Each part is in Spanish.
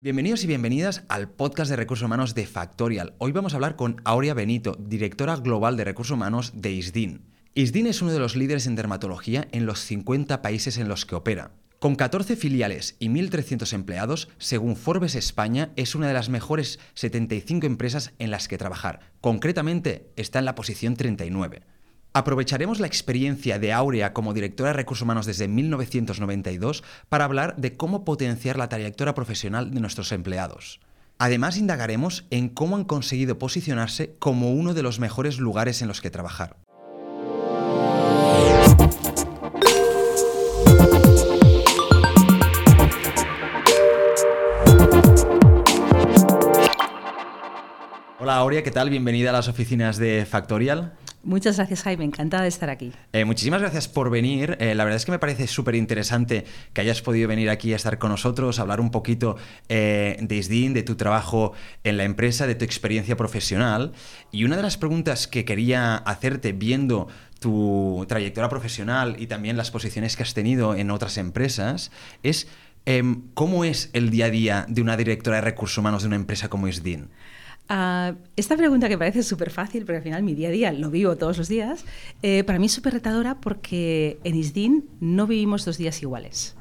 Bienvenidos y bienvenidas al podcast de recursos humanos de Factorial. Hoy vamos a hablar con Aurea Benito, directora global de recursos humanos de ISDIN. ISDIN es uno de los líderes en dermatología en los 50 países en los que opera. Con 14 filiales y 1.300 empleados, según Forbes España, es una de las mejores 75 empresas en las que trabajar. Concretamente, está en la posición 39. Aprovecharemos la experiencia de Aurea como directora de recursos humanos desde 1992 para hablar de cómo potenciar la trayectoria profesional de nuestros empleados. Además, indagaremos en cómo han conseguido posicionarse como uno de los mejores lugares en los que trabajar. Hola Aurea, ¿qué tal? Bienvenida a las oficinas de Factorial. Muchas gracias, Jaime. Encantada de estar aquí. Eh, muchísimas gracias por venir. Eh, la verdad es que me parece súper interesante que hayas podido venir aquí a estar con nosotros, hablar un poquito eh, de ISDIN, de tu trabajo en la empresa, de tu experiencia profesional. Y una de las preguntas que quería hacerte viendo tu trayectoria profesional y también las posiciones que has tenido en otras empresas es em, cómo es el día a día de una directora de recursos humanos de una empresa como ISDIN. Uh, esta pregunta que parece súper fácil, porque al final mi día a día lo vivo todos los días, eh, para mí es súper retadora porque en ISDIN no vivimos dos días iguales.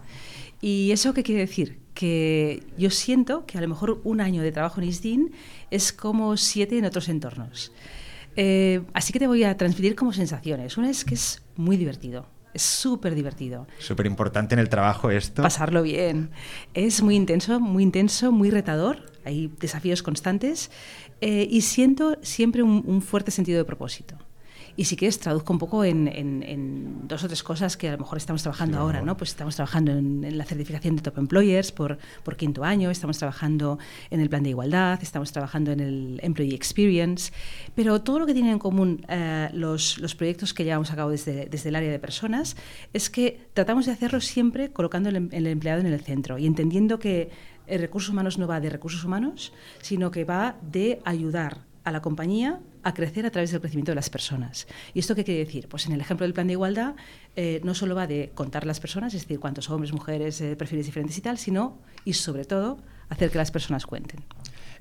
¿Y eso qué quiere decir? Que yo siento que a lo mejor un año de trabajo en ISDIN es como siete en otros entornos. Eh, así que te voy a transmitir como sensaciones. Una es que es muy divertido. Es súper divertido. Súper importante en el trabajo esto. Pasarlo bien. Es muy intenso, muy intenso, muy retador hay desafíos constantes eh, y siento siempre un, fuerte sentido de propósito. Y si quieres, traduzco un poco en, dos o tres cosas que a lo mejor estamos trabajando ahora, ¿no? Pues estamos trabajando en, la certificación de Top Employers por, por, quinto año, estamos trabajando en el plan de igualdad, estamos trabajando en el Employee Experience, pero todo lo que tienen en común eh, los, los, proyectos que llevamos a cabo desde, desde, el área de personas es que tratamos de hacerlo siempre colocando el, em, el empleado en el centro y entendiendo que el recursos humanos no va de recursos humanos, sino que va de ayudar a la compañía a crecer a través del crecimiento de las personas. ¿Y esto qué quiere decir? Pues en el ejemplo del plan de igualdad eh, no solo va de contar las personas, es decir, cuántos hombres, mujeres, eh, perfiles diferentes y tal, sino, y sobre todo, hacer que las personas cuenten.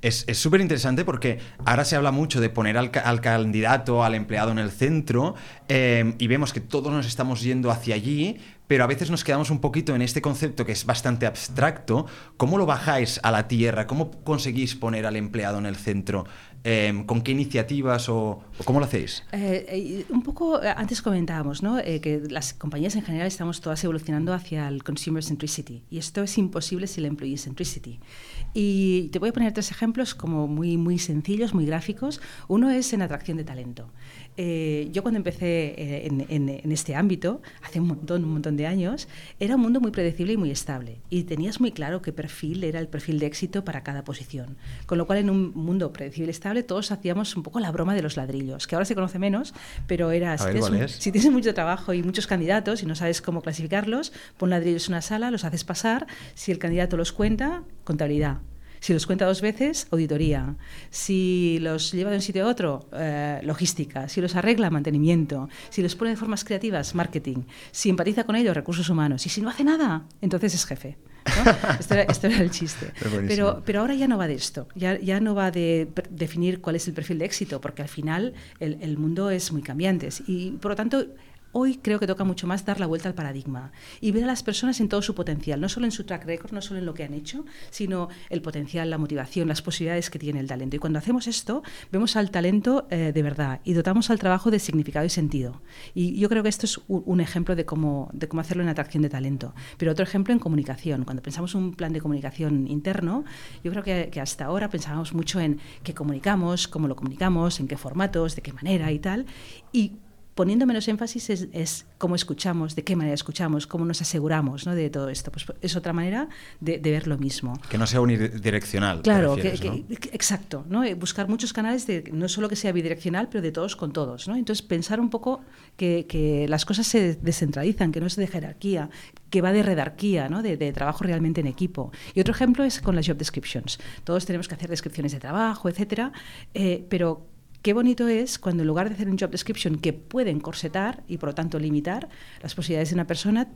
Es súper interesante porque ahora se habla mucho de poner al, candidato, al empleado en el centro, eh, y vemos que todos nos estamos yendo hacia allí, pero a veces nos quedamos un poquito en este concepto que es bastante abstracto. ¿Cómo lo bajáis a la tierra? ¿Cómo conseguís poner al empleado en el centro? Em, ¿Con qué iniciativas o, cómo lo hacéis? Eh, eh, un poco, eh, antes comentábamos ¿no? que las compañías en general estamos todas evolucionando hacia el consumer centricity y esto es imposible sin la employee centricity. Y te voy a poner tres ejemplos como muy, muy sencillos, muy gráficos. Uno es en atracción de talento. Eh, yo cuando empecé eh, en, este ámbito, hace un montón, un montón de años, era un mundo muy predecible y muy estable. Y tenías muy claro qué perfil era el perfil de éxito para cada posición. Con lo cual, en un mundo predecible y estable, todos hacíamos un poco la broma de los ladrillos, que ahora se conoce menos, pero era, si, tienes, si tienes mucho trabajo y muchos candidatos y no sabes cómo clasificarlos, pon ladrillos en una sala, los haces pasar, si el candidato los cuenta, contabilidad. Si los cuenta dos veces, auditoría. Si los lleva de un sitio a otro, eh, logística. Si los arregla, mantenimiento. Si los pone de formas creativas, marketing. Si empatiza con ellos, recursos humanos. Y si no hace nada, entonces es jefe. esto, era, el chiste. Pero, pero ahora ya no va de esto. Ya, ya no va de definir cuál es el perfil de éxito, porque al final el, el mundo es muy cambiante. Y por lo tanto, Hoy creo que toca mucho más dar la vuelta al paradigma y ver a las personas en todo su potencial, no solo en su track record, no solo en lo que han hecho, sino el potencial, la motivación, las posibilidades que tiene el talento. Y cuando hacemos esto, vemos al talento eh, de verdad y dotamos al trabajo de significado y sentido. Y yo creo que esto es un, ejemplo de cómo, de cómo hacerlo en atracción de talento. Pero otro ejemplo en comunicación. Cuando pensamos un plan de comunicación interno, yo creo que, que hasta ahora pensábamos mucho en qué comunicamos, cómo lo comunicamos, en qué formatos, de qué manera y tal. Y poniendo menos énfasis es, cómo escuchamos, de qué manera escuchamos, cómo nos aseguramos de todo esto. Pues es otra manera de, ver lo mismo. Que no sea unidireccional. Claro, exacto. ¿no? Eh, buscar muchos canales, de, no solo que sea bidireccional, pero de todos con todos. ¿no? Entonces, pensar un poco que, las cosas se descentralizan, que no es de jerarquía, que va de redarquía, ¿no? de, trabajo realmente en equipo. Y otro ejemplo es con las job descriptions. Todos tenemos que hacer descripciones de trabajo, etcétera, eh, pero Qué bonito es cuando en lugar de hacer un job description que puede encorsetar y por lo tanto limitar las posibilidades de una persona,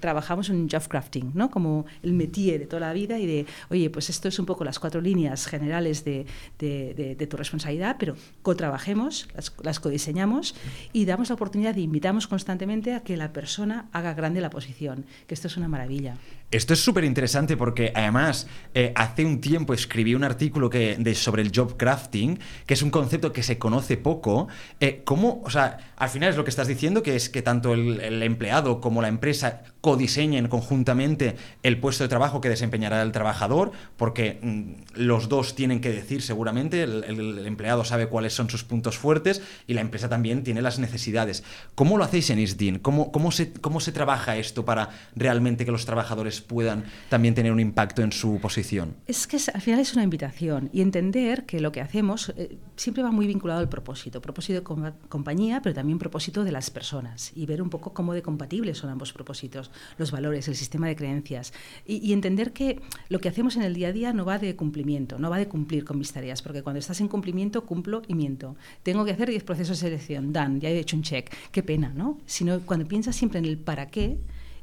trabajamos en job crafting, ¿no? como el métier de toda la vida y de, oye, pues esto es un poco las cuatro líneas generales de, de, tu responsabilidad, pero co-trabajemos, las, las codiseñamos y damos la oportunidad y invitamos constantemente a que la persona haga grande la posición, que esto es una maravilla. Esto es súper interesante porque además eh, hace un tiempo escribí un artículo que, de, sobre el job crafting, que es un concepto que se conoce poco. Eh, ¿Cómo, o sea, al final es lo que estás diciendo, que es que tanto el, el empleado como la empresa codiseñen conjuntamente el puesto de trabajo que desempeñará el trabajador, porque mm, los dos tienen que decir seguramente, el, empleado sabe cuáles son sus puntos fuertes y la empresa también tiene las necesidades. ¿Cómo lo hacéis en ISDIN? ¿Cómo, cómo, se, ¿Cómo se trabaja esto para realmente que los trabajadores puedan también tener un impacto en su posición? Es que al final es una invitación y entender que lo que hacemos eh, siempre va muy vinculado al propósito, propósito de compañía, pero también propósito de las personas y ver un poco cómo de compatibles son ambos propósitos los valores, el sistema de creencias. Y, entender que lo que hacemos en el día a día no va de cumplimiento, no va de cumplir con mis tareas, porque cuando estás en cumplimiento, cumplo y miento. Tengo que hacer 10 procesos de selección, dan, ya he hecho un check. Qué pena, ¿no? Sino cuando piensas siempre en el para qué,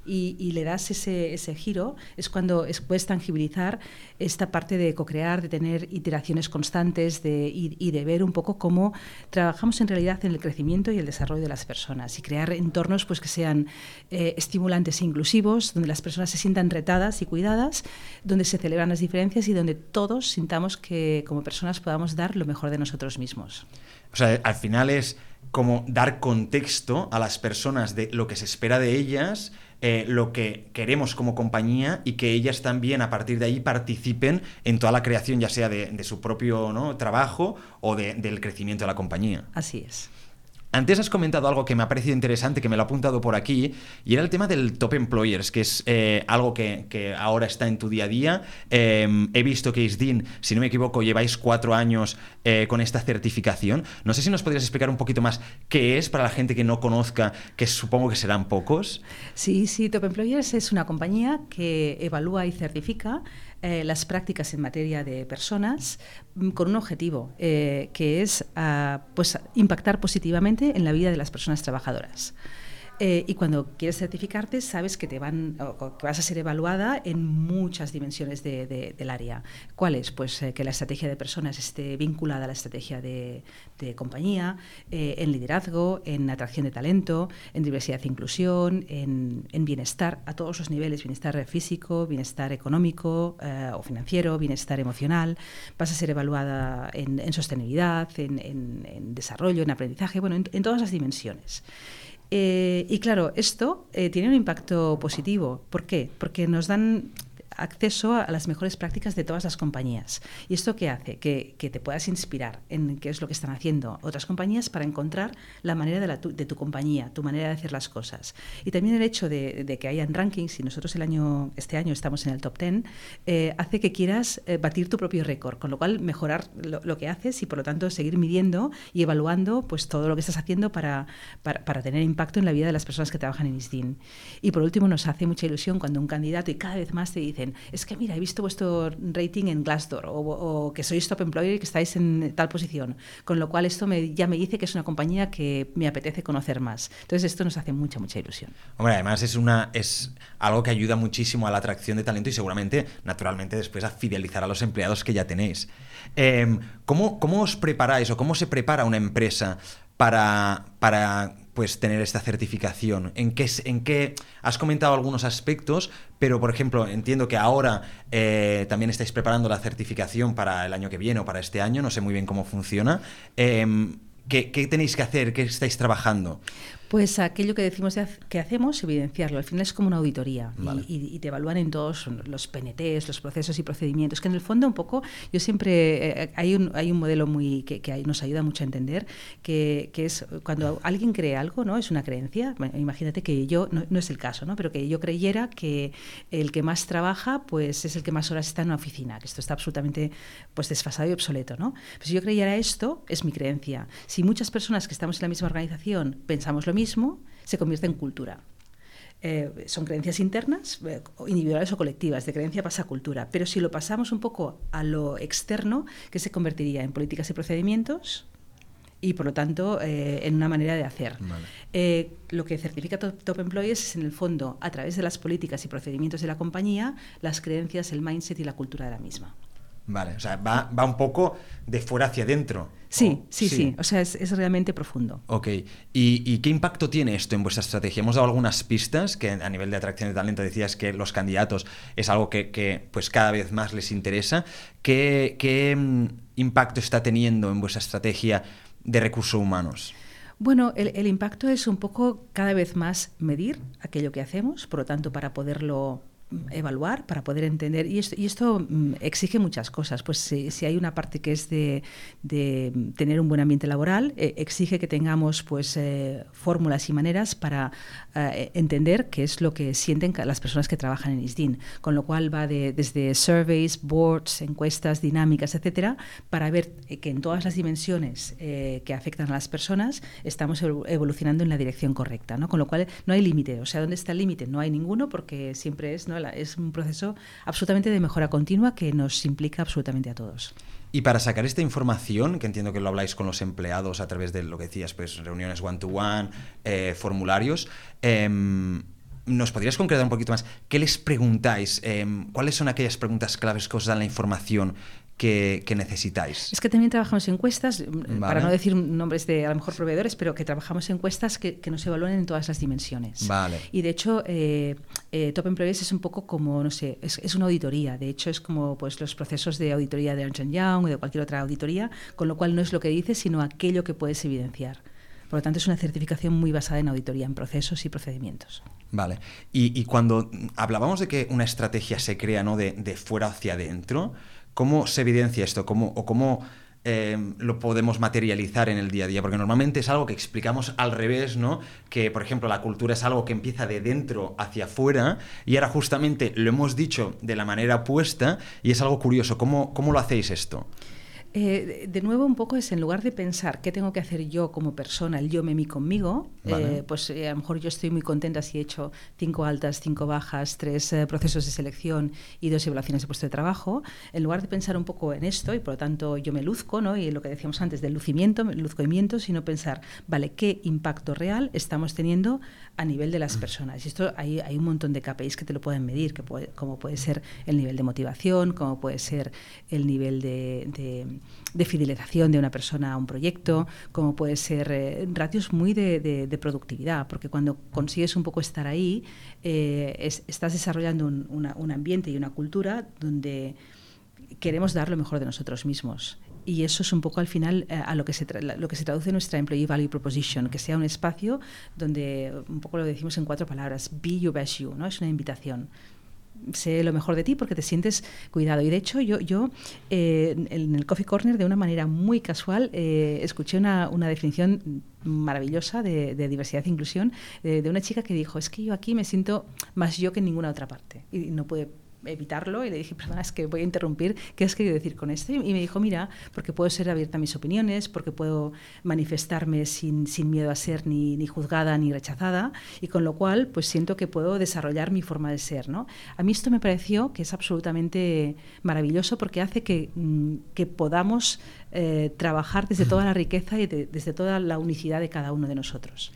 y, le das ese, ese, giro, es cuando puedes tangibilizar esta parte de co-crear, de tener iteraciones constantes de, y, de ver un poco cómo trabajamos en realidad en el crecimiento y el desarrollo de las personas y crear entornos pues, que sean eh, estimulantes e inclusivos, donde las personas se sientan retadas y cuidadas, donde se celebran las diferencias y donde todos sintamos que como personas podamos dar lo mejor de nosotros mismos. O sea, al final es como dar contexto a las personas de lo que se espera de ellas eh, lo que queremos como compañía y que ellas también a partir de ahí participen en toda la creación, ya sea de, su propio trabajo o del crecimiento de la compañía. Así es. Antes has comentado algo que me ha parecido interesante, que me lo ha apuntado por aquí, y era el tema del Top Employers, que es eh, algo que, ahora está en tu día a día. Em, he visto que ISDIN, si no me equivoco, lleváis cuatro años eh, con esta certificación. No sé si nos podrías explicar un poquito más qué es para la gente que no conozca, que supongo que serán pocos. Sí, sí, Top Employers es una compañía que evalúa y certifica eh, las prácticas en materia de personas mm, con un objetivo, eh, que es ah, pues, impactar positivamente en la vida de las personas trabajadoras. Eh, y cuando quieres certificarte, sabes que, te van, que vas a ser evaluada en muchas dimensiones del área. ¿Cuáles? Pues eh, que la estrategia de personas esté vinculada a la estrategia de, compañía, eh, en liderazgo, en atracción de talento, en diversidad e inclusión, en, bienestar a todos los niveles, bienestar físico, bienestar económico o financiero, bienestar emocional. Vas a ser evaluada en, sostenibilidad, en, desarrollo, en aprendizaje, bueno, en todas las dimensiones. Eh, y claro, esto eh, tiene un impacto positivo. ¿Por qué? Porque nos dan acceso a las mejores prácticas de todas las compañías. ¿Y esto qué hace? Que, te puedas inspirar en qué es lo que están haciendo otras compañías para encontrar la manera de, la de tu compañía, tu manera de hacer las cosas. Y también el hecho de, que hayan rankings, y nosotros el año, este año estamos en el top 10, eh, hace que quieras eh, batir tu propio récord, con lo cual mejorar lo, que haces y por lo tanto seguir midiendo y evaluando pues, todo lo que estás haciendo para, para, tener impacto en la vida de las personas que trabajan en ISDIN. Y por último, nos hace mucha ilusión cuando un candidato y cada vez más te dicen, es que mira, he visto vuestro rating en Glassdoor o, que sois top employer y que estáis en tal posición. Con lo cual esto ya me dice que es una compañía que me apetece conocer más. Entonces esto nos hace mucha, mucha ilusión. Hombre, además es, algo que ayuda muchísimo a la atracción de talento y seguramente, naturalmente, después a fidelizar a los empleados que ya tenéis. Em, ¿cómo, ¿Cómo os preparáis o cómo se prepara una empresa para, para pues tener esta certificación? ¿En qué, ¿En qué has comentado algunos aspectos, pero por ejemplo entiendo que ahora eh, también estáis preparando la certificación para el año que viene o para este año, no sé muy bien cómo funciona. Em, ¿qué, ¿Qué tenéis que hacer? ¿Qué estáis trabajando? Pues aquello que decimos que hacemos, evidenciarlo. Al final es como una auditoría y, te evalúan en todos los PNTs, los procesos y procedimientos, que en el fondo un poco, yo siempre, eh, hay, un, hay un modelo muy que, nos ayuda mucho a entender, que, es cuando alguien cree algo, ¿no? Es una creencia, imagínate que yo, no, es el caso, ¿no? Pero que yo creyera que el que más trabaja, pues es el que más horas está en una oficina, que esto está absolutamente pues desfasado y obsoleto, ¿no? Pues si yo creyera esto, es mi creencia. Si muchas personas que estamos en la misma organización pensamos lo mismo, se convierte en cultura. Eh, son creencias internas, eh, individuales o colectivas, de creencia pasa a cultura. Pero si lo pasamos un poco a lo externo, que se convertiría en políticas y procedimientos, y por lo tanto eh, en una manera de hacer. Lo que certifica Top, Top, Employees es en el fondo, a través de las políticas y procedimientos de la compañía, las creencias, el mindset y la cultura de la misma. Vale, o sea, va, va un poco de fuera hacia adentro. Sí, sí, sí, O sea, es, realmente profundo. Ok. ¿Y, qué impacto tiene esto en vuestra estrategia? Hemos dado algunas pistas que a nivel de atracción de talento decías que los candidatos es algo que, pues cada vez más les interesa. ¿Qué, qué mm, impacto está teniendo en vuestra estrategia de recursos humanos? Bueno, el, el, impacto es un poco cada vez más medir aquello que hacemos, por lo tanto, para poderlo evaluar, para poder entender. Y esto, y esto mm, exige muchas cosas. Pues si, hay una parte que es de, tener un buen ambiente laboral, eh, exige que tengamos pues eh, fórmulas y maneras para eh, entender qué es lo que sienten las personas que trabajan en ISDIN. Con lo cual va de, desde surveys, boards, encuestas, dinámicas, etcétera, para ver que en todas las dimensiones que afectan a las personas estamos evolucionando en la dirección correcta. ¿no? Con lo cual no hay límite. O sea, ¿dónde está el límite? No hay ninguno porque siempre es. Es un proceso absolutamente de mejora continua que nos implica absolutamente a todos. Y para sacar esta información, que entiendo que lo habláis con los empleados a través de lo que decías, pues reuniones one-to-one, eh, formularios, em, ¿nos podrías concretar un poquito más? ¿Qué les preguntáis? Em, ¿Cuáles son aquellas preguntas claves que os dan la información que, necesitáis? Es que también trabajamos en encuestas, mm, para no decir nombres de a lo mejor proveedores, pero que trabajamos en encuestas que, nos evalúen en todas las dimensiones. Vale. Y de hecho, eh, eh, Top Employees es un poco como, no sé, es, una auditoría. De hecho, es como pues, los procesos de auditoría de Ernst Young o de cualquier otra auditoría, con lo cual no es lo que dices, sino aquello que puedes evidenciar. Por lo tanto, es una certificación muy basada en auditoría, en procesos y procedimientos. Vale. Y, cuando hablábamos de que una estrategia se crea ¿no? de, de fuera hacia adentro, ¿Cómo se evidencia esto? ¿Cómo, ¿O cómo eh, lo podemos materializar en el día a día? Porque normalmente es algo que explicamos al revés, ¿no? Que, por ejemplo, la cultura es algo que empieza de dentro hacia afuera y ahora justamente lo hemos dicho de la manera opuesta y es algo curioso. ¿Cómo, cómo lo hacéis esto? Eh, de nuevo, un poco es en lugar de pensar qué tengo que hacer yo como persona, el yo me mí conmigo, eh, pues eh, a lo mejor yo estoy muy contenta si he hecho cinco altas, cinco bajas, tres procesos de selección y dos evaluaciones de puesto de trabajo. En lugar de pensar un poco en esto y por lo tanto yo me luzco, ¿no? y lo que decíamos antes del lucimiento, luzcoimiento, sino pensar, vale, ¿qué impacto real estamos teniendo a nivel de las personas? Y esto hay, hay un montón de KPIs que te lo pueden medir, que puede, como puede ser el nivel de motivación, como puede ser el nivel de de fidelización de una persona a un proyecto, como puede ser eh, ratios muy de, productividad, porque cuando consigues un poco estar ahí, eh, estás desarrollando un, ambiente y una cultura donde queremos dar lo mejor de nosotros mismos. Y eso es un poco al final eh, a lo que, se lo que se traduce nuestra Employee Value Proposition, que sea un espacio donde, un poco lo decimos en cuatro palabras, be your best you, ¿no? es una invitación sé lo mejor de ti porque te sientes cuidado. Y de hecho, yo, yo eh, en el Coffee Corner, de una manera muy casual, eh, escuché una, una, definición maravillosa de, diversidad e inclusión de, de, una chica que dijo, es que yo aquí me siento más yo que en ninguna otra parte. Y no puede evitarlo y le dije, perdona, es que voy a interrumpir, ¿qué has querido decir con esto? Y me dijo, mira, porque puedo ser abierta a mis opiniones, porque puedo manifestarme sin, sin miedo a ser ni, ni, juzgada ni rechazada, y con lo cual pues siento que puedo desarrollar mi forma de ser. ¿no? A mí esto me pareció que es absolutamente maravilloso porque hace que, mm, que podamos eh, trabajar desde toda la riqueza y desde toda la unicidad de cada uno de nosotros.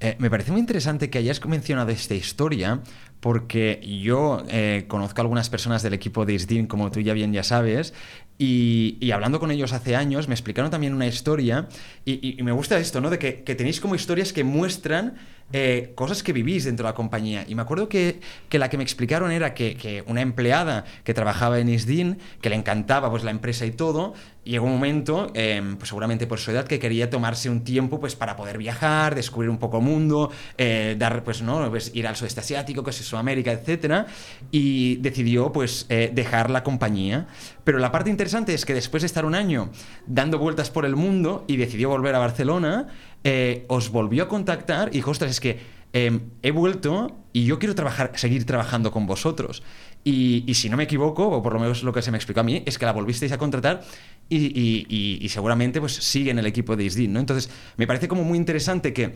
Eh, me parece muy interesante que hayas mencionado esta historia porque yo eh, conozco a algunas personas del equipo de ISDIN, como tú ya bien ya sabes, y, hablando con ellos hace años me explicaron también una historia, y, me gusta esto, ¿no? De que, que, tenéis como historias que muestran eh, cosas que vivís dentro de la compañía. Y me acuerdo que, la que me explicaron era que, una empleada que trabajaba en ISDIN, que le encantaba pues, la empresa y todo, llegó un momento, em, pues seguramente por su edad, que quería tomarse un tiempo pues, para poder viajar, descubrir un poco el mundo, eh, dar, pues, ¿no? Pues, ir al sudeste asiático, que es Sudamérica, etc. Y decidió pues, eh, dejar la compañía. Pero la parte interesante es que después de estar un año dando vueltas por el mundo y decidió volver a Barcelona, eh, os volvió a contactar y dijo, ostras, es que em, he vuelto y yo quiero trabajar, seguir trabajando con vosotros. Y, si no me equivoco, o por lo menos lo que se me explicó a mí, es que la volvisteis a contratar y, seguramente pues, sigue en el equipo de ISDIN. ¿no? Entonces, me parece como muy interesante que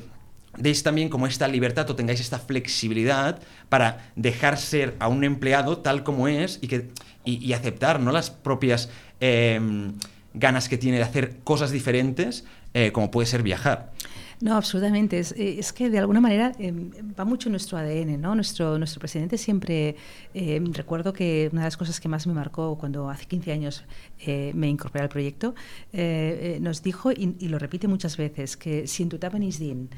deis también como esta libertad o tengáis esta flexibilidad para dejar ser a un empleado tal como es y, que, y, aceptar ¿no? las propias... Em, ganas que tiene de hacer cosas diferentes eh, como puede ser viajar. No, absolutamente. Es, eh, es, que de alguna manera eh, va mucho nuestro ADN, ¿no? Nuestro, nuestro presidente siempre, eh, recuerdo que una de las cosas que más me marcó cuando hace 15 años eh, me incorporé al proyecto, nos dijo, y, lo repite muchas veces, que si en tu etapa en ISDIN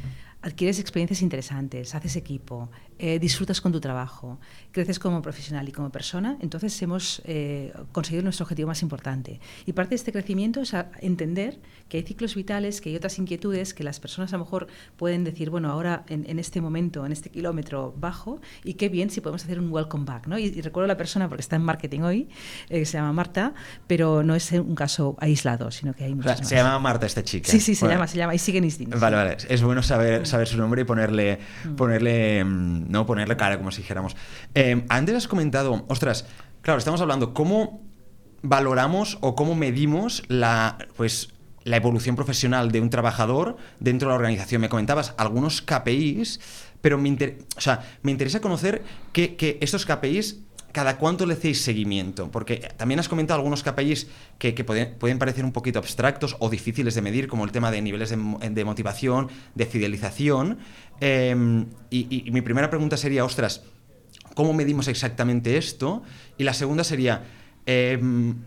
adquieres experiencias interesantes, haces equipo, eh, disfrutas con tu trabajo, creces como profesional y como persona, entonces hemos eh, conseguido nuestro objetivo más importante. Y parte de este crecimiento es entender que hay ciclos vitales, que hay otras inquietudes, que las personas a lo mejor pueden decir, bueno, ahora en, en este momento, en este kilómetro bajo, y qué bien si podemos hacer un welcome back. ¿no? Y, y recuerdo a la persona, porque está en marketing hoy, eh, se llama Marta, pero no es un caso aislado, sino que hay muchas o sea, Se llama Marta esta chica. Sí, sí, se bueno. llama, se llama, y sigue en Istin. Vale, vale, es bueno saber saber su nombre y ponerle, mm. ponerle, no ponerle cara, como si dijéramos. Eh, antes has comentado, ostras, claro, estamos hablando cómo valoramos o cómo medimos la, pues, la evolución profesional de un trabajador dentro de la organización. Me comentabas algunos KPIs, pero me, inter o sea, me interesa conocer que, que estos KPIs ¿cada cuánto le hacéis seguimiento? Porque también has comentado algunos KPIs que, pueden, parecer un poquito abstractos o difíciles de medir, como el tema de niveles de, motivación, de fidelización. Eh, y, y, mi primera pregunta sería, ostras, ¿cómo medimos exactamente esto? Y la segunda sería, eh,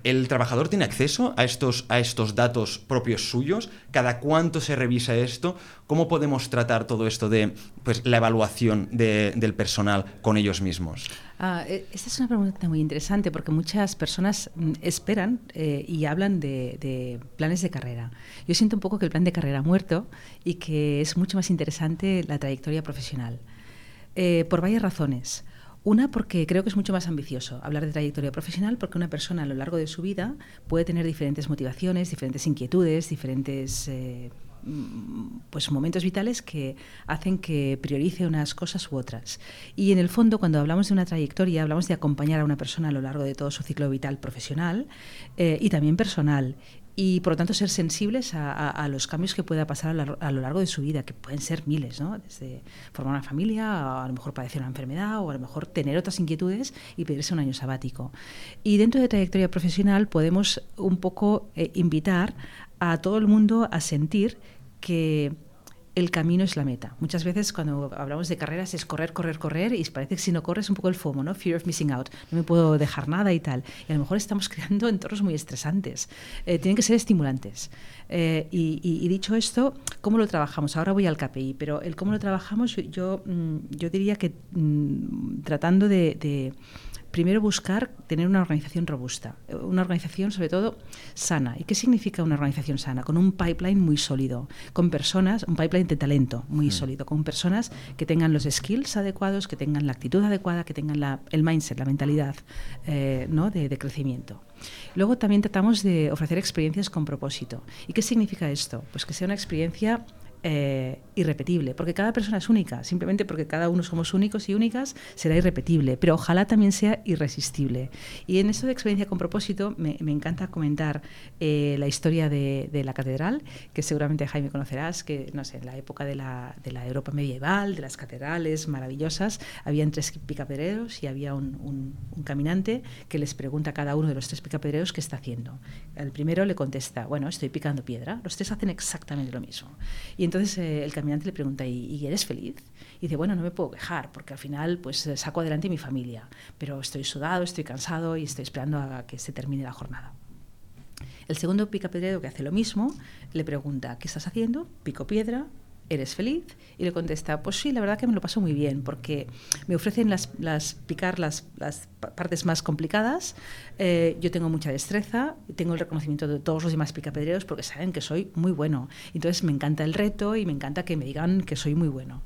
¿el trabajador tiene acceso a estos, a estos datos propios suyos? ¿Cada cuánto se revisa esto? ¿Cómo podemos tratar todo esto de pues, la evaluación de, del personal con ellos mismos? Ah, esta es una pregunta muy interesante porque muchas personas mm, esperan eh, y hablan de, de, planes de carrera. Yo siento un poco que el plan de carrera ha muerto y que es mucho más interesante la trayectoria profesional. Eh, por varias razones. Una, porque creo que es mucho más ambicioso hablar de trayectoria profesional, porque una persona a lo largo de su vida puede tener diferentes motivaciones, diferentes inquietudes, diferentes eh, pues momentos vitales que hacen que priorice unas cosas u otras. Y en el fondo, cuando hablamos de una trayectoria, hablamos de acompañar a una persona a lo largo de todo su ciclo vital profesional eh, y también personal y por lo tanto ser sensibles a, los cambios que pueda pasar a, lo largo de su vida, que pueden ser miles, ¿no? desde formar una familia, a lo mejor padecer una enfermedad o a lo mejor tener otras inquietudes y pedirse un año sabático. Y dentro de trayectoria profesional podemos un poco eh, invitar a todo el mundo a sentir que el camino es la meta. Muchas veces cuando hablamos de carreras es correr, correr, correr y parece que si no corres un poco el FOMO, ¿no? Fear of missing out. No me puedo dejar nada y tal. Y a lo mejor estamos creando entornos muy estresantes. Eh, tienen que ser estimulantes. Eh, y, dicho esto, ¿cómo lo trabajamos? Ahora voy al KPI, pero el cómo lo trabajamos yo, yo, mm, diría que mmm, tratando de primero buscar tener una organización robusta, una organización sobre todo sana. ¿Y qué significa una organización sana? Con un pipeline muy sólido, con personas, un pipeline de talento muy mm. sólido, con personas que tengan los skills adecuados, que tengan la actitud adecuada, que tengan la, el mindset, la mentalidad eh, ¿no? de, de crecimiento. Luego también tratamos de ofrecer experiencias con propósito. ¿Y qué significa esto? Pues que sea una experiencia eh, irrepetible, porque cada persona es única, simplemente porque cada uno somos únicos y únicas será irrepetible, pero ojalá también sea irresistible. Y en esto de experiencia con propósito me, encanta comentar eh, la historia de, la catedral, que seguramente Jaime conocerás, que no sé, en la época de la, de la Europa medieval, de las catedrales maravillosas, habían tres picapedreros y había un, caminante que les pregunta a cada uno de los tres picapedreros qué está haciendo. El primero le contesta, bueno, estoy picando piedra. Los tres hacen exactamente lo mismo. Y entonces eh, el caminante le pregunta, ¿Y, ¿y, eres feliz? Y dice, bueno, no me puedo quejar, porque al final pues saco adelante mi familia, pero estoy sudado, estoy cansado y estoy esperando a que se termine la jornada. El segundo picapedrero que hace lo mismo le pregunta, ¿qué estás haciendo? Pico piedra, ¿eres feliz? Y le contesta, pues sí, la verdad que me lo paso muy bien, porque me ofrecen las, las picar las, las, partes más complicadas, eh, yo tengo mucha destreza, tengo el reconocimiento de todos los demás picapedreros porque saben que soy muy bueno. Entonces me encanta el reto y me encanta que me digan que soy muy bueno.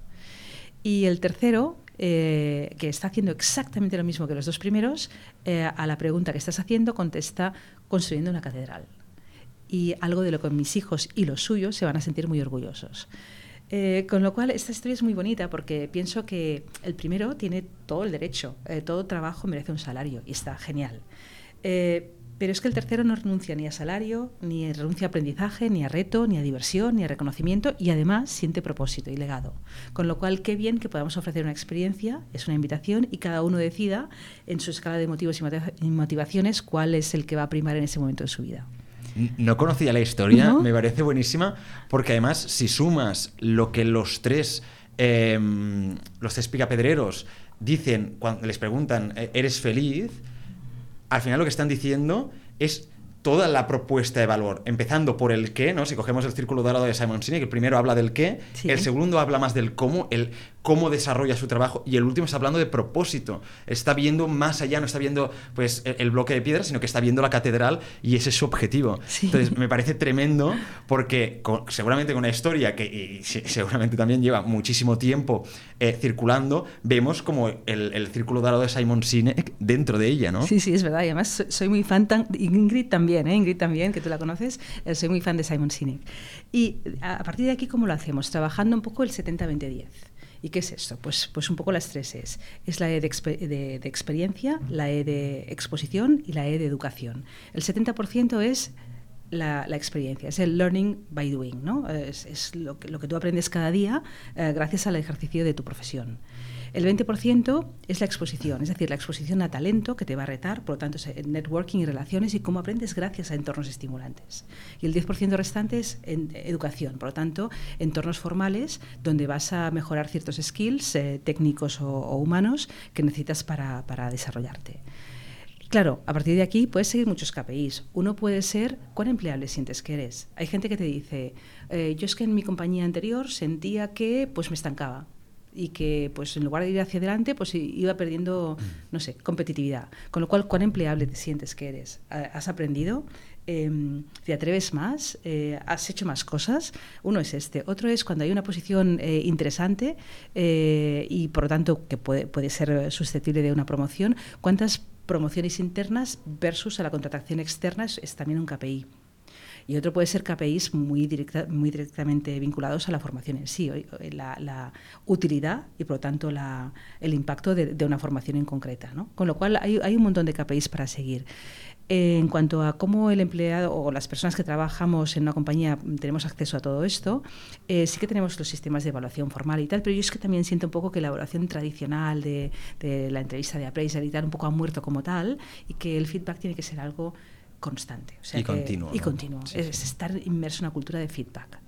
Y el tercero, eh, que está haciendo exactamente lo mismo que los dos primeros, eh, a la pregunta que estás haciendo contesta construyendo una catedral. Y algo de lo que mis hijos y los suyos se van a sentir muy orgullosos. Eh, con lo cual, esta historia es muy bonita porque pienso que el primero tiene todo el derecho, eh, todo trabajo merece un salario y está genial. Eh, pero es que el tercero no renuncia ni a salario, ni renuncia a aprendizaje, ni a reto, ni a diversión, ni a reconocimiento y además siente propósito y legado. Con lo cual, qué bien que podamos ofrecer una experiencia, es una invitación y cada uno decida en su escala de motivos y motivaciones cuál es el que va a primar en ese momento de su vida. No conocía la historia, me parece buenísima, porque además si sumas lo que los tres, em, los tres picapedreros dicen cuando les preguntan, ¿E-, ¿eres feliz? Al final lo que están diciendo es toda la propuesta de valor, empezando por el qué, ¿no? Si cogemos el círculo dorado de Simon Sinek, el primero habla del qué, el segundo habla más del cómo, el cómo desarrolla su trabajo y el último está hablando de propósito. Está viendo más allá, no está viendo pues el, bloque de piedra, sino que está viendo la catedral y ese es su objetivo. Entonces me parece tremendo porque seguramente con una historia que seguramente también lleva muchísimo tiempo eh, circulando, vemos como el, círculo dorado de Simon Sinek dentro de ella, ¿no? Sí, sí, es verdad. Y además soy muy fan, Ingrid también, ¿eh? Ingrid también, que tú la conoces, eh, soy muy fan de Simon Sinek. Y a partir de aquí, ¿cómo lo hacemos? Trabajando un poco el 70-20-10. ¿Y qué es esto? Pues, pues un poco las tres es. Es la E de, experiencia, la E de exposición y la E de educación. El 70% es la, experiencia, es el learning by doing, ¿no? Es, lo, que, lo, que, tú aprendes cada día eh, gracias al ejercicio de tu profesión. El 20% es la exposición, es decir, la exposición a talento que te va a retar, por lo tanto, es networking y relaciones y cómo aprendes gracias a entornos estimulantes. Y el 10% restante es en educación, por lo tanto, entornos formales donde vas a mejorar ciertos skills eh, técnicos o, humanos que necesitas para, desarrollarte. Claro, a partir de aquí puedes seguir muchos KPIs. Uno puede ser cuán empleable sientes que eres. Hay gente que te dice, eh, yo es que en mi compañía anterior sentía que pues me estancaba y que pues en lugar de ir hacia adelante pues iba perdiendo no sé competitividad. Con lo cual cuán empleable te sientes que eres. Has aprendido em, te atreves más eh, has hecho más cosas. Uno es este. Otro es cuando hay una posición eh, interesante eh, y por lo tanto que puede, puede ser susceptible de una promoción. Cuántas promociones internas versus a la contratación externa es también un KPI y otro puede ser KPIs muy, directa, muy directamente vinculados a la formación en sí, la, utilidad y por lo tanto la, el impacto de, una formación en concreta. ¿no? Con lo cual hay, hay un montón de KPIs para seguir. En cuanto a cómo el empleado o las personas que trabajamos en una compañía tenemos acceso a todo esto, eh, sí que tenemos los sistemas de evaluación formal y tal, pero yo es que también siento un poco que la evaluación tradicional de, de la entrevista de appraisal y tal un poco ha muerto como tal y que el feedback tiene que ser algo constante. y continuo. Y continuo. es estar inmerso en una cultura de feedback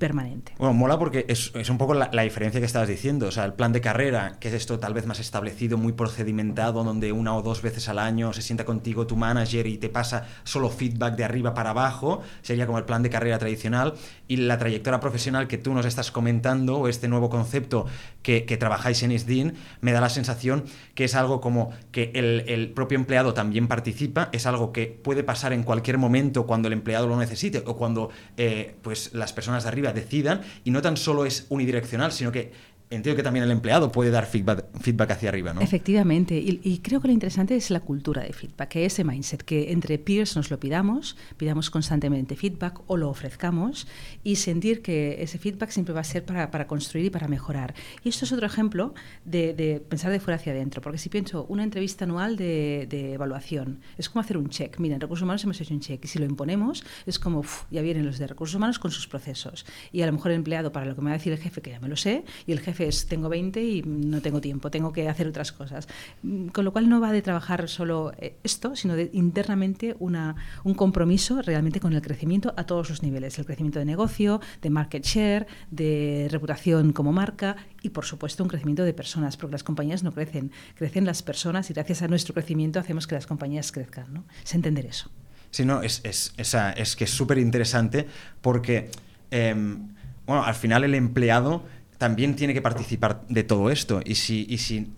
permanente. Bueno, mola porque es, un poco la, diferencia que estabas diciendo. O sea, el plan de carrera, que es esto tal vez más establecido, muy procedimentado, donde una o dos veces al año se sienta contigo tu manager y te pasa solo feedback de arriba para abajo, sería como el plan de carrera tradicional. Y la trayectoria profesional que tú nos estás comentando, o este nuevo concepto que, trabajáis en ISDIN, me da la sensación que es algo como que el, propio empleado también participa, es algo que puede pasar en cualquier momento cuando el empleado lo necesite o cuando eh, pues, las personas de arriba decidan y no tan solo es unidireccional, sino que entiendo que también el empleado puede dar feedback, feedback hacia arriba, ¿no? Efectivamente, y, creo que lo interesante es la cultura de feedback, que ese mindset, que entre peers nos lo pidamos, pidamos constantemente feedback o lo ofrezcamos y sentir que ese feedback siempre va a ser para, para construir y para mejorar. Y esto es otro ejemplo de, de, pensar de fuera hacia adentro, porque si pienso una entrevista anual de, de, evaluación, es como hacer un check. Mira, en recursos humanos hemos hecho un check y si lo imponemos es como, ya vienen los de recursos humanos con sus procesos. Y a lo mejor el empleado, para lo que me va a decir el jefe, que ya me lo sé, y el jefe tengo 20 y no tengo tiempo, tengo que hacer otras cosas. Mm, con lo cual no va de trabajar solo eh, esto, sino de internamente una, un compromiso realmente con el crecimiento a todos los niveles, el crecimiento de negocio, de market share, de reputación como marca y por supuesto un crecimiento de personas, porque las compañías no crecen, crecen las personas y gracias a nuestro crecimiento hacemos que las compañías crezcan. ¿no? Es entender eso. Sí, no, es, es, es que es súper interesante porque, em, bueno, al final el empleado también tiene que participar de todo esto. Y si, y si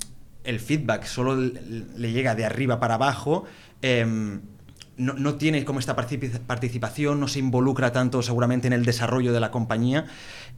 el feedback solo le llega de arriba para abajo, em, no, tiene como esta participación, no se involucra tanto seguramente en el desarrollo de la compañía.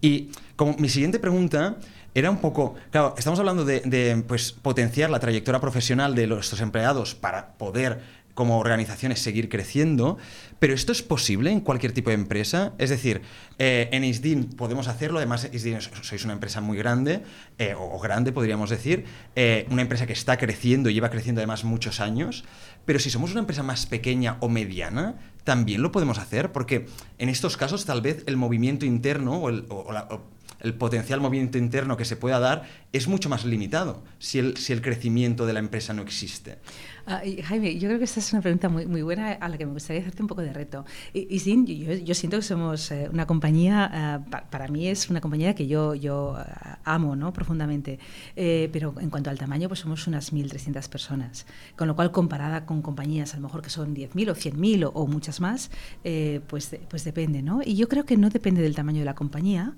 Y como mi siguiente pregunta era un poco, claro, estamos hablando de, de pues, potenciar la trayectoria profesional de nuestros empleados para poder como organizaciones seguir creciendo, pero esto es posible en cualquier tipo de empresa. Es decir, eh, en ISDIN podemos hacerlo, además ISDIN sois una empresa muy grande, eh, o, grande podríamos decir, eh, una empresa que está creciendo y lleva creciendo además muchos años, pero si somos una empresa más pequeña o mediana, también lo podemos hacer, porque en estos casos tal vez el movimiento interno o, el, potencial movimiento interno que se pueda dar es mucho más limitado si el crecimiento de la empresa no existe. Ah, Jaime, yo creo que esta es una pregunta muy, muy buena a la que me gustaría hacerte un poco de reto. Y, y yo, yo, siento que somos eh, una compañía, uh, para mí es una compañía que yo, yo uh, amo ¿no? profundamente, eh, pero en cuanto al tamaño, pues somos unas 1.300 personas, con lo cual comparada con compañías a lo mejor que son 10.000 o 100.000 o, o, muchas más, eh, pues, pues depende. ¿no? Y yo creo que no depende del tamaño de la compañía,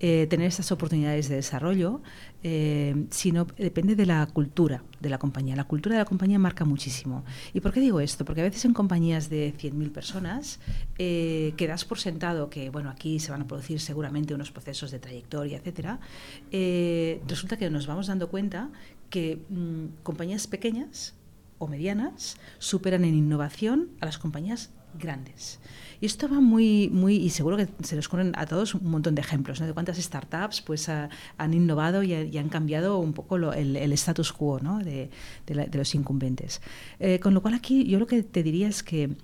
eh, tener esas oportunidades de desarrollo, eh, sino depende de la cultura de la compañía. La cultura de la compañía marca muchísimo. ¿Y por qué digo esto? Porque a veces en compañías de 100.000 personas eh, quedas por sentado que, bueno, aquí se van a producir seguramente unos procesos de trayectoria, etcétera. Eh, resulta que nos vamos dando cuenta que mmm, compañías pequeñas o medianas superan en innovación a las compañías grandes. Y esto va muy, muy, y seguro que se nos ocurren a todos un montón de ejemplos, ¿no? De cuántas startups pues ha, han innovado y, han cambiado un poco el, status quo, ¿no? De los incumbentes. Eh, con lo cual aquí yo lo que te diría es que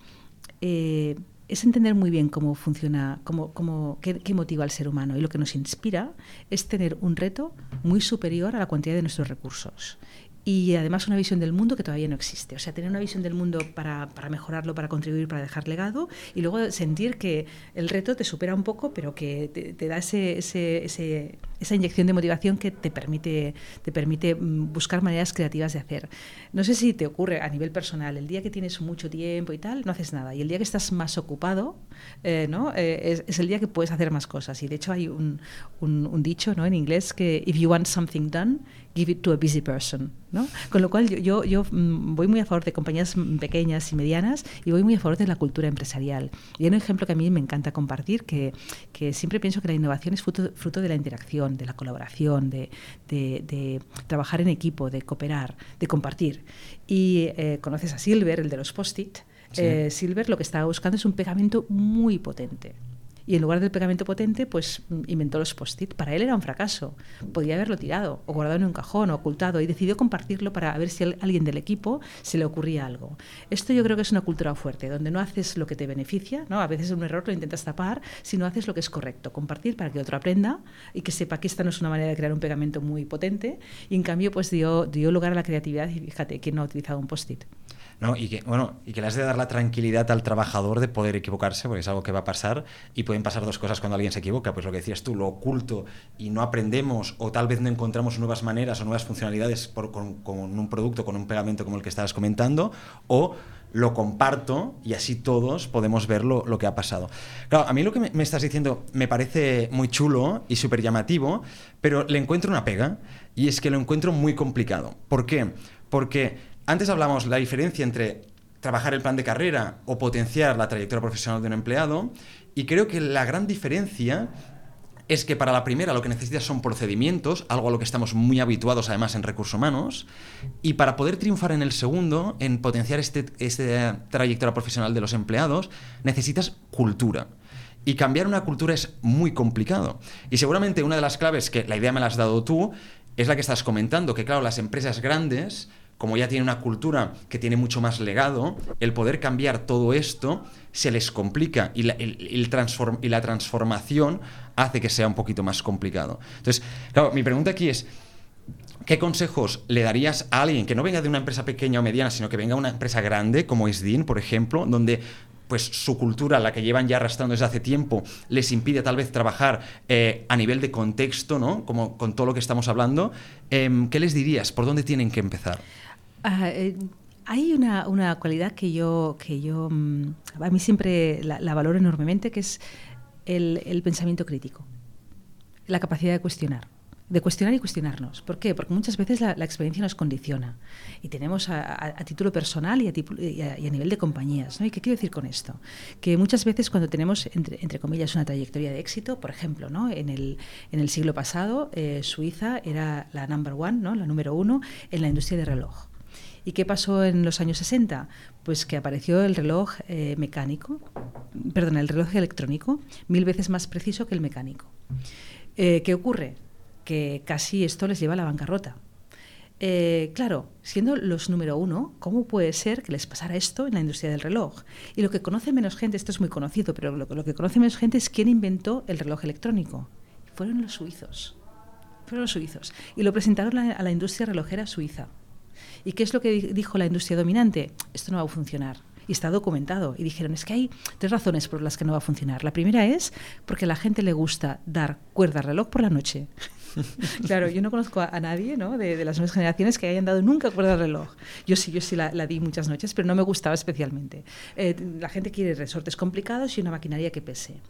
eh, es entender muy bien cómo funciona, cómo, cómo, qué, qué, motiva al ser humano. Y lo que nos inspira es tener un reto muy superior a la cuantía de nuestros recursos y además una visión del mundo que todavía no existe. O sea, tener una visión del mundo para, para, mejorarlo, para contribuir, para dejar legado y luego sentir que el reto te supera un poco, pero que te, te da ese, ese, ese, esa inyección de motivación que te permite, te permite buscar maneras creativas de hacer. No sé si te ocurre a nivel personal, el día que tienes mucho tiempo y tal, no haces nada. Y el día que estás más ocupado, eh, ¿no? Eh, es, es, el día que puedes hacer más cosas. Y de hecho hay un, un, un dicho ¿no? en inglés que if you want something done, give it to a busy person. ¿no? Con lo cual yo, yo, yo, voy muy a favor de compañías pequeñas y medianas y voy muy a favor de la cultura empresarial. Y hay un ejemplo que a mí me encanta compartir, que, que siempre pienso que la innovación es fruto, fruto de la interacción, de la colaboración, de, de, de trabajar en equipo, de cooperar, de compartir. Y eh, conoces a Silver, el de los post-it. Sí. Eh, Silver lo que estaba buscando es un pegamento muy potente y en lugar del pegamento potente, pues inventó los post-it. Para él era un fracaso. Podía haberlo tirado, o guardado en un cajón, o ocultado, y decidió compartirlo para ver si a alguien del equipo se le ocurría algo. Esto yo creo que es una cultura fuerte, donde no haces lo que te beneficia, ¿no? A veces un error lo intentas tapar, sino haces lo que es correcto, compartir para que otro aprenda y que sepa que esta no es una manera de crear un pegamento muy potente, y en cambio pues dio, dio lugar a la creatividad, y fíjate, ¿quién no ha utilizado un post-it? ¿No? Y que, bueno, y que le has de dar la tranquilidad al trabajador de poder equivocarse, porque es algo que va a pasar, y pueden pasar dos cosas cuando alguien se equivoca, pues lo que decías tú, lo oculto y no aprendemos, o tal vez no encontramos nuevas maneras o nuevas funcionalidades con un producto, con un pegamento como el que estabas comentando, o lo comparto y así todos podemos ver lo, lo, que ha pasado. Claro, a mí lo que me, me estás diciendo me parece muy chulo y súper llamativo, pero le encuentro una pega y es que lo encuentro muy complicado. ¿Por qué? Porque antes hablamos la diferencia entre trabajar el plan de carrera o potenciar la trayectoria profesional de un empleado y creo que la gran diferencia es que para la primera lo que necesitas son procedimientos, algo a lo que estamos muy habituados además en recursos humanos, y para poder triunfar en el segundo, en potenciar este, este trayectoria profesional de los empleados, necesitas cultura. Y cambiar una cultura es muy complicado. Y seguramente una de las claves que la idea me la has dado tú es la que estás comentando, que claro, las empresas grandes como ya tiene una cultura que tiene mucho más legado, el poder cambiar todo esto se les complica y la, transformación hace que sea un poquito más complicado. Entonces, claro, mi pregunta aquí es, ¿qué consejos le darías a alguien que no venga de una empresa pequeña o mediana, sino que venga de una empresa grande como ISDIN, por ejemplo, donde pues su cultura, la que llevan ya arrastrando desde hace tiempo, les impide tal vez trabajar eh, a nivel de contexto, ¿no? Como con todo lo que estamos hablando, eh, ¿qué les dirías? ¿Por dónde tienen que empezar? Uh, eh, hay una, una, cualidad que yo, que yo um, a mí siempre la, la, valoro enormemente, que es el, pensamiento crítico, la capacidad de cuestionar, de cuestionar y cuestionarnos. ¿Por qué? Porque muchas veces la, experiencia nos condiciona y tenemos a título personal y a, y, y a, nivel de compañías. ¿no? ¿Y qué quiero decir con esto? Que muchas veces cuando tenemos, entre, entre comillas, una trayectoria de éxito, por ejemplo, ¿no? en, el, en el siglo pasado, eh, Suiza era la number one, ¿no? la número uno en la industria de reloj. ¿Y qué pasó en los años 60? Pues que apareció el reloj eh, mecánico, perdón, el reloj electrónico, mil veces más preciso que el mecánico. Eh, ¿Qué ocurre? Que casi esto les lleva a la bancarrota. Eh, claro, siendo los número uno, ¿cómo puede ser que les pasara esto en la industria del reloj? Y lo que conoce menos gente, esto es muy conocido, pero lo, que conoce menos gente es quién inventó el reloj electrónico. fueron los suizos. Fueron los suizos. Y lo presentaron a la industria relojera suiza. ¿Y qué es lo que dijo la industria dominante? Esto no va a funcionar. Y está documentado. Y dijeron, es que hay tres razones por las que no va a funcionar. La primera es porque a la gente le gusta dar cuerda al reloj por la noche. claro, yo no conozco a, nadie ¿no? de, las nuevas generaciones que hayan dado nunca cuerda al reloj. Yo sí, yo sí la, di muchas noches, pero no me gustaba especialmente. Eh, la gente quiere resortes complicados y una maquinaria que pese.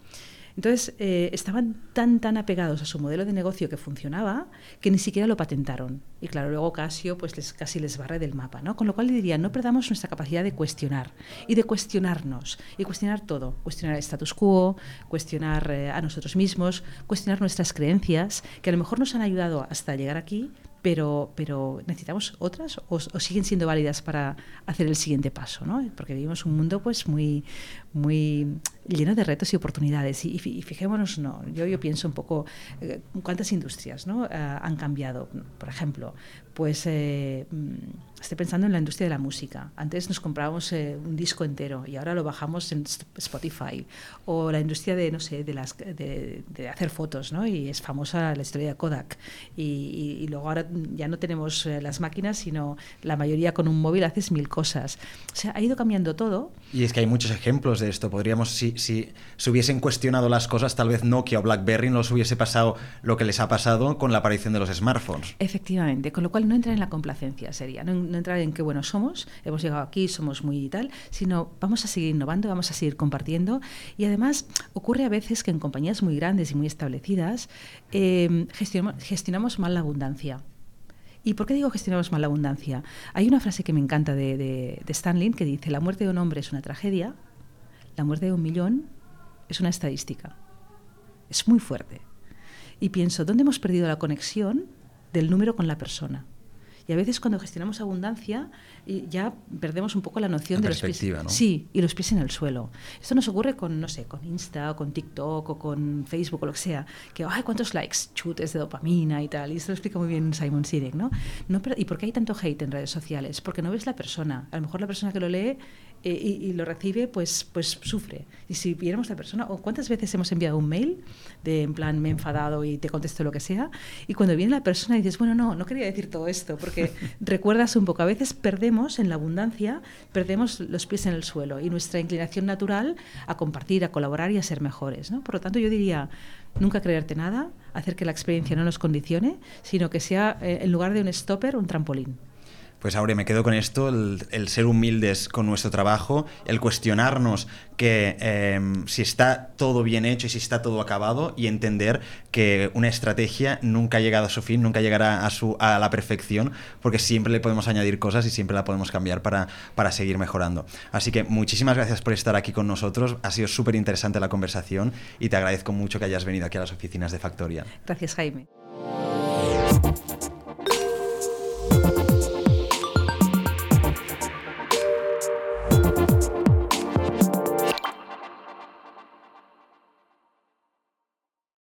Entonces, eh, estaban tan, tan apegados a su modelo de negocio que funcionaba que ni siquiera lo patentaron. Y claro, luego Casio pues les, casi les barre del mapa, ¿no? Con lo cual le diría, no perdamos nuestra capacidad de cuestionar y de cuestionarnos y cuestionar todo, cuestionar el status quo, cuestionar eh, a nosotros mismos, cuestionar nuestras creencias, que a lo mejor nos han ayudado hasta llegar aquí, pero, pero necesitamos otras o, siguen siendo válidas para hacer el siguiente paso, ¿no? Porque vivimos un mundo pues muy, muy lleno de retos y oportunidades. Y, fijémonos, no, yo, yo pienso un poco eh, cuántas industrias ¿no? Eh, han cambiado. Por ejemplo, pues eh, mm, estoy pensando en la industria de la música. Antes nos comprábamos un disco entero y ahora lo bajamos en Spotify. O la industria de, no sé, de, las, de, hacer fotos, ¿no? Y es famosa la historia de Kodak. Y, y, luego ahora ya no tenemos las máquinas, sino la mayoría con un móvil haces mil cosas. O sea, ha ido cambiando todo. Y es que hay muchos ejemplos de esto. Podríamos, si, se hubiesen cuestionado las cosas, tal vez Nokia o BlackBerry no les hubiese pasado lo que les ha pasado con la aparición de los smartphones. Efectivamente, con lo cual no entra en la complacencia, sería. No, no entrar en qué buenos somos, hemos llegado aquí, somos muy y tal, sino vamos a seguir innovando, vamos a seguir compartiendo. Y además ocurre a veces que en compañías muy grandes y muy establecidas eh, gestionamos, mal la abundancia. ¿Y por qué digo gestionamos mal la abundancia? Hay una frase que me encanta de, de, de Stan que dice, la muerte de un hombre es una tragedia, la muerte de un millón es una estadística. Es muy fuerte. Y pienso, ¿dónde hemos perdido la conexión del número con la persona? Y a veces cuando gestionamos abundancia ya perdemos un poco la noción de los pies. ¿no? Sí, y los pies en el suelo. Esto nos ocurre con, no sé, con Insta, o con TikTok, o con Facebook, o lo que sea. Que, ay, cuántos likes, chutes de dopamina y tal. Y esto lo explica muy bien Simon Sinek, ¿no? no ¿Y por qué hay tanto hate en redes sociales? Porque no ves la persona. A lo mejor la persona que lo lee eh, y, lo recibe, pues, pues sufre. Y si viéramos la persona, o cuántas veces hemos enviado un mail de en plan me he enfadado y te contesto lo que sea, y cuando viene la persona y dices, bueno, no, no quería decir todo esto, porque recuerdas un poco, a veces perdemos en la abundancia, perdemos los pies en el suelo y nuestra inclinación natural a compartir, a colaborar y a ser mejores. ¿no? Por lo tanto, yo diría, nunca creerte nada, hacer que la experiencia no nos condicione, sino que sea, eh, en lugar de un stopper, un trampolín. Pues ahora me quedo con esto, el, ser humildes con nuestro trabajo, el cuestionarnos que em, si está todo bien hecho y si está todo acabado y entender que una estrategia nunca ha llegado a su fin, nunca llegará a, su, a la perfección, porque siempre le podemos añadir cosas y siempre la podemos cambiar para, para seguir mejorando. Así que muchísimas gracias por estar aquí con nosotros, ha sido súper interesante la conversación y te agradezco mucho que hayas venido aquí a las oficinas de Factorial. Gracias, Jaime.